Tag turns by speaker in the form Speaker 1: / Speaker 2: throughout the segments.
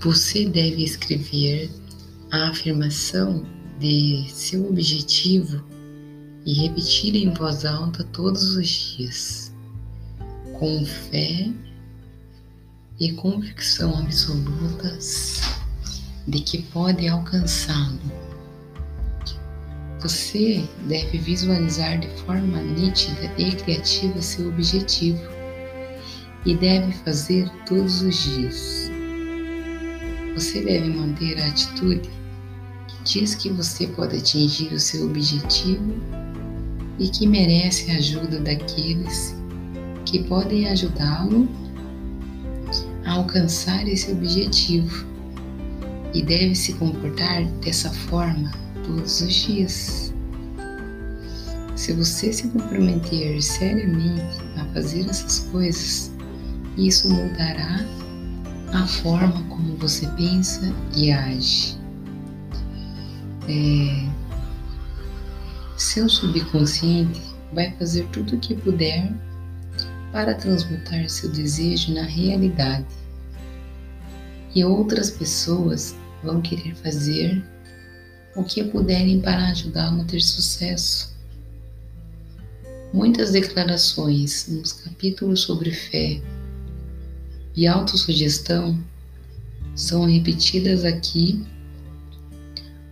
Speaker 1: Você deve escrever a afirmação de seu objetivo e repetir em voz alta todos os dias, com fé e convicção absolutas de que pode alcançá-lo. Você deve visualizar de forma nítida e criativa seu objetivo e deve fazer todos os dias. Você deve manter a atitude que diz que você pode atingir o seu objetivo e que merece a ajuda daqueles que podem ajudá-lo a alcançar esse objetivo e deve se comportar dessa forma todos os dias. Se você se comprometer seriamente a fazer essas coisas, isso mudará a forma como você pensa e age. É, seu subconsciente vai fazer tudo o que puder para transmutar seu desejo na realidade. E outras pessoas vão querer fazer o que puderem para ajudá-lo a ter sucesso. Muitas declarações nos capítulos sobre fé e autossugestão são repetidas aqui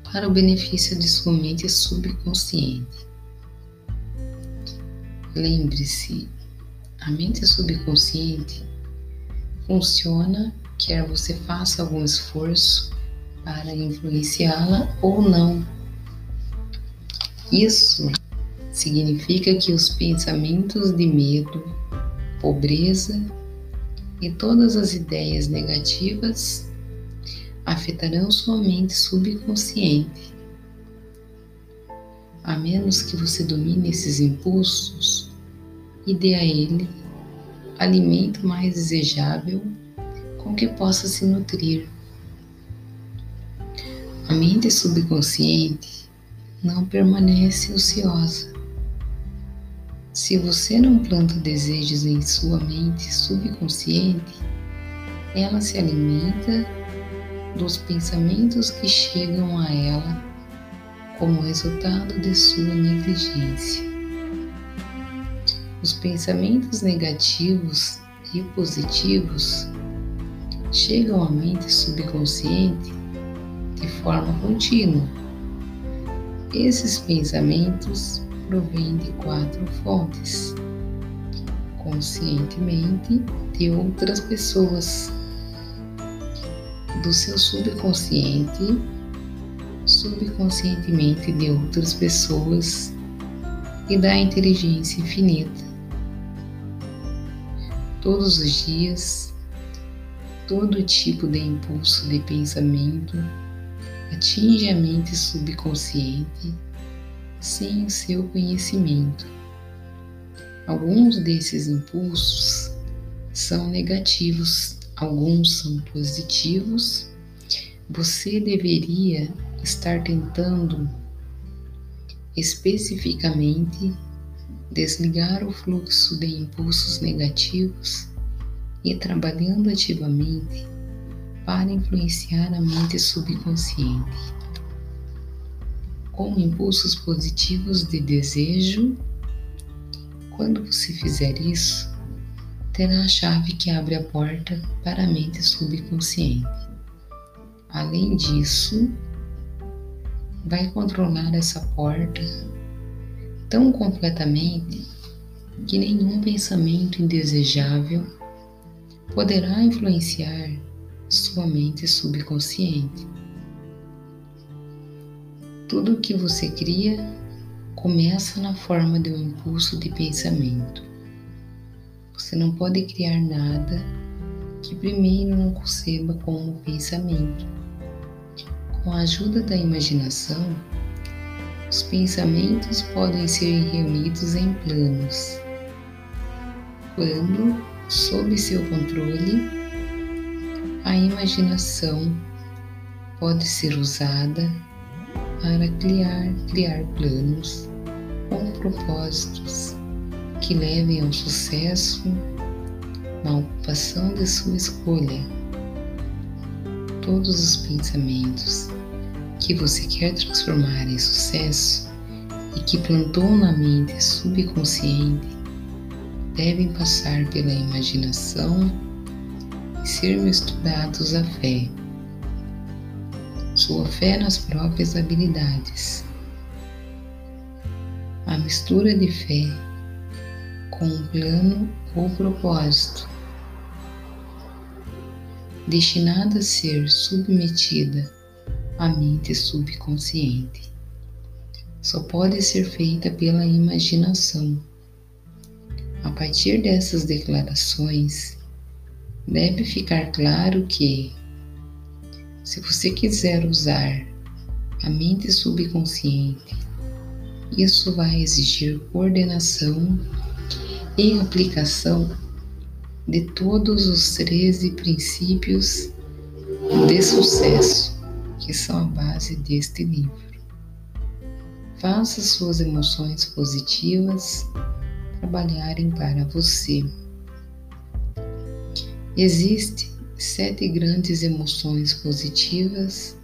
Speaker 1: para o benefício de sua mente subconsciente. Lembre-se, a mente subconsciente funciona quer você faça algum esforço para influenciá-la ou não. Isso significa que os pensamentos de medo, pobreza e todas as ideias negativas afetarão sua mente subconsciente. A menos que você domine esses impulsos e dê a ele alimento mais desejável com que possa se nutrir. A mente subconsciente não permanece ociosa. Se você não planta desejos em sua mente subconsciente, ela se alimenta dos pensamentos que chegam a ela como resultado de sua negligência. Os pensamentos negativos e positivos chegam à mente subconsciente de forma contínua. Esses pensamentos provêm de quatro fontes: conscientemente de outras pessoas, do seu subconsciente, subconscientemente de outras pessoas e da inteligência infinita. Todos os dias, todo tipo de impulso de pensamento atinge a mente subconsciente sem o seu conhecimento. Alguns desses impulsos são negativos, alguns são positivos. Você deveria estar tentando especificamente desligar o fluxo de impulsos negativos e trabalhando ativamente para influenciar a mente subconsciente. Com impulsos positivos de desejo, quando você fizer isso, terá a chave que abre a porta para a mente subconsciente. Além disso, vai controlar essa porta tão completamente que nenhum pensamento indesejável poderá influenciar sua mente subconsciente. Tudo o que você cria começa na forma de um impulso de pensamento. Você não pode criar nada que primeiro não conceba como pensamento. Com a ajuda da imaginação, os pensamentos podem ser reunidos em planos. Quando, sob seu controle, a imaginação pode ser usada para criar, criar planos com propósitos que levem ao sucesso na ocupação de sua escolha. todos os pensamentos que você quer transformar em sucesso e que plantou na mente subconsciente devem passar pela imaginação e ser misturados à fé. Sua fé nas próprias habilidades. A mistura de fé com um plano ou propósito destinada a ser submetida à mente subconsciente. Só pode ser feita pela imaginação. A partir dessas declarações, deve ficar claro que, se você quiser usar a mente subconsciente, isso vai exigir coordenação e aplicação de todos os 13 princípios de sucesso que são a base deste livro. Faça suas emoções positivas trabalharem para você. Existem sete grandes emoções positivas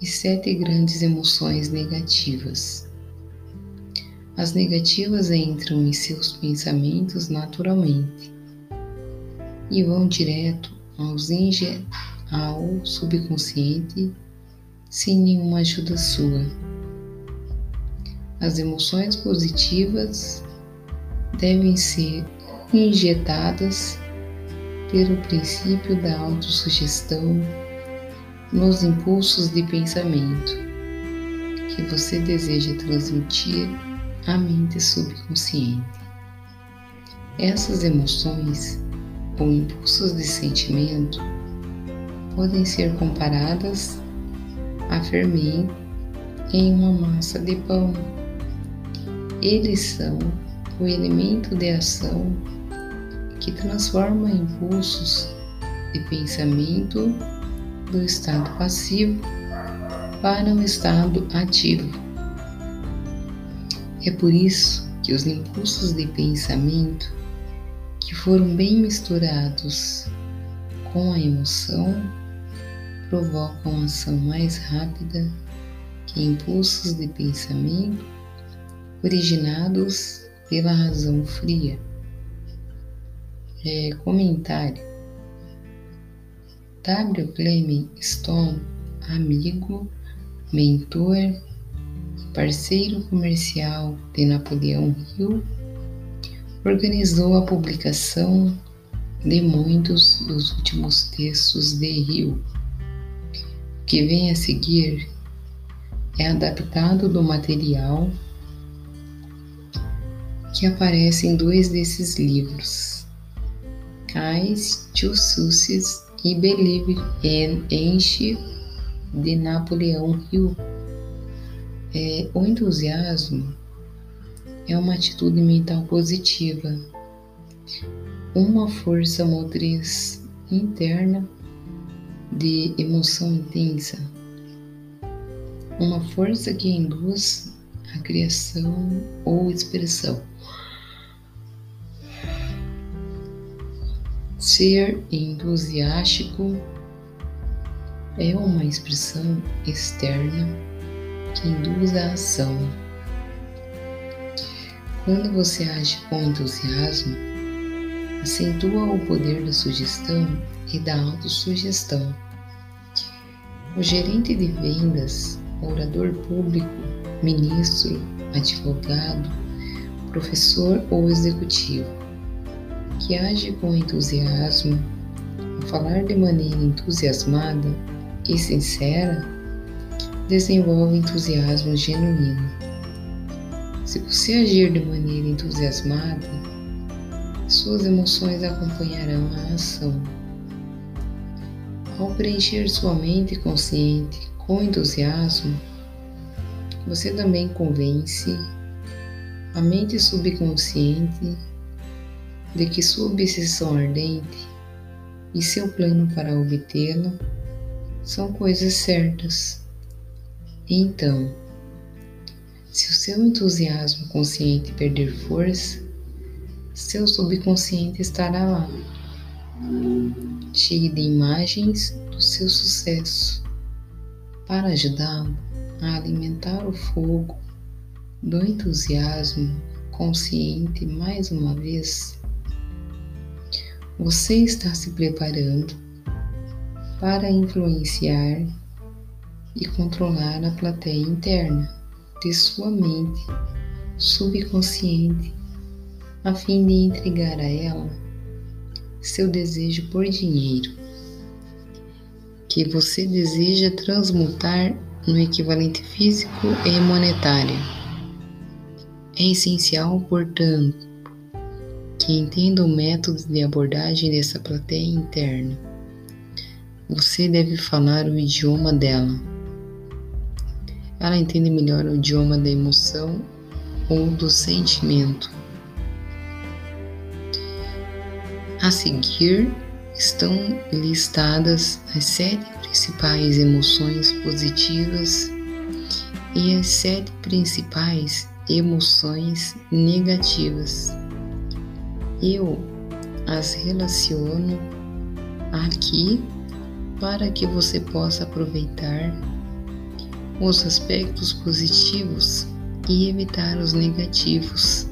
Speaker 1: e sete grandes emoções negativas. As negativas entram em seus pensamentos naturalmente e vão direto aos ao subconsciente sem nenhuma ajuda sua. As emoções positivas devem ser injetadas pelo princípio da autossugestão nos impulsos de pensamento que você deseja transmitir à mente subconsciente. Essas emoções ou impulsos de sentimento podem ser comparadas a fermento em uma massa de pão. Eles são o elemento de ação que transforma impulsos de pensamento do estado passivo para o estado ativo. É por isso que os impulsos de pensamento que foram bem misturados com a emoção provocam ação mais rápida que impulsos de pensamento originados pela razão fria. É, comentário W. Clement Stone, amigo, mentor, parceiro comercial de Napoleão Hill organizou a publicação de muitos dos últimos textos de Rio. O que vem a seguir é adaptado do material que aparece em dois desses livros, Cais, Tiussucis e Believe and Enche de Napoleão Hill. É, o entusiasmo é uma atitude mental positiva, uma força motriz interna de emoção intensa, uma força que induz a criação ou expressão. Ser entusiástico é uma expressão externa que induz a ação quando você age com entusiasmo, acentua o poder da sugestão e da autossugestão. O gerente de vendas, orador público, ministro, advogado, professor ou executivo, que age com entusiasmo, a falar de maneira entusiasmada e sincera, desenvolve entusiasmo genuíno. Se você agir de maneira entusiasmada, suas emoções acompanharão a ação. Ao preencher sua mente consciente com entusiasmo, você também convence a mente subconsciente de que sua obsessão ardente e seu plano para obtê-la são coisas certas. Então, se o seu entusiasmo consciente perder força, seu subconsciente estará lá, cheio de imagens o seu sucesso, para ajudá-lo a alimentar o fogo do entusiasmo consciente mais uma vez. Você está se preparando para influenciar e controlar a plateia interna de sua mente subconsciente, a fim de entregar a ela seu desejo por dinheiro, que você deseja transmutar no equivalente físico e monetário. É essencial, portanto, que entenda o método de abordagem dessa plateia interna. Você deve falar o idioma dela. Ela entende melhor o idioma da emoção ou do sentimento. A seguir estão listadas as sete principais emoções positivas e as sete principais emoções negativas. Eu as relaciono aqui para que você possa aproveitar os aspectos positivos e evitar os negativos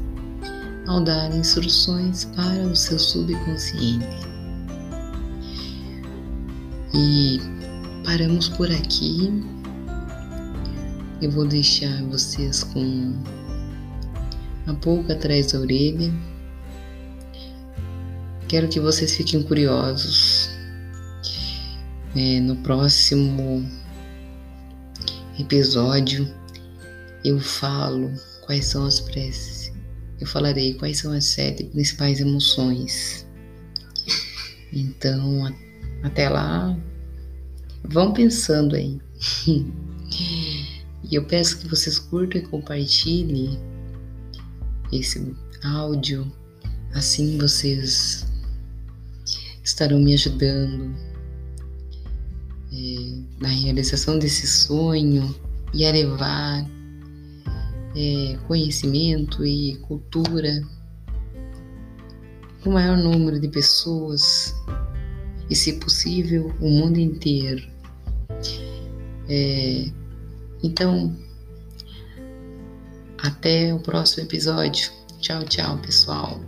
Speaker 1: ao dar instruções para o seu subconsciente. E paramos por aqui. Eu vou deixar vocês com a pouco atrás da orelha. Quero que vocês fiquem curiosos. É, no próximo episódio eu falo quais são as preces. Eu falarei quais são as sete principais emoções. Então, até lá, vão pensando aí. E eu peço que vocês curtam e compartilhem esse áudio. Assim vocês estarão me ajudando é, na realização desse sonho e a levar é, conhecimento e cultura para o maior número de pessoas e, se possível, o mundo inteiro. É, então, até o próximo episódio. Tchau, tchau, pessoal.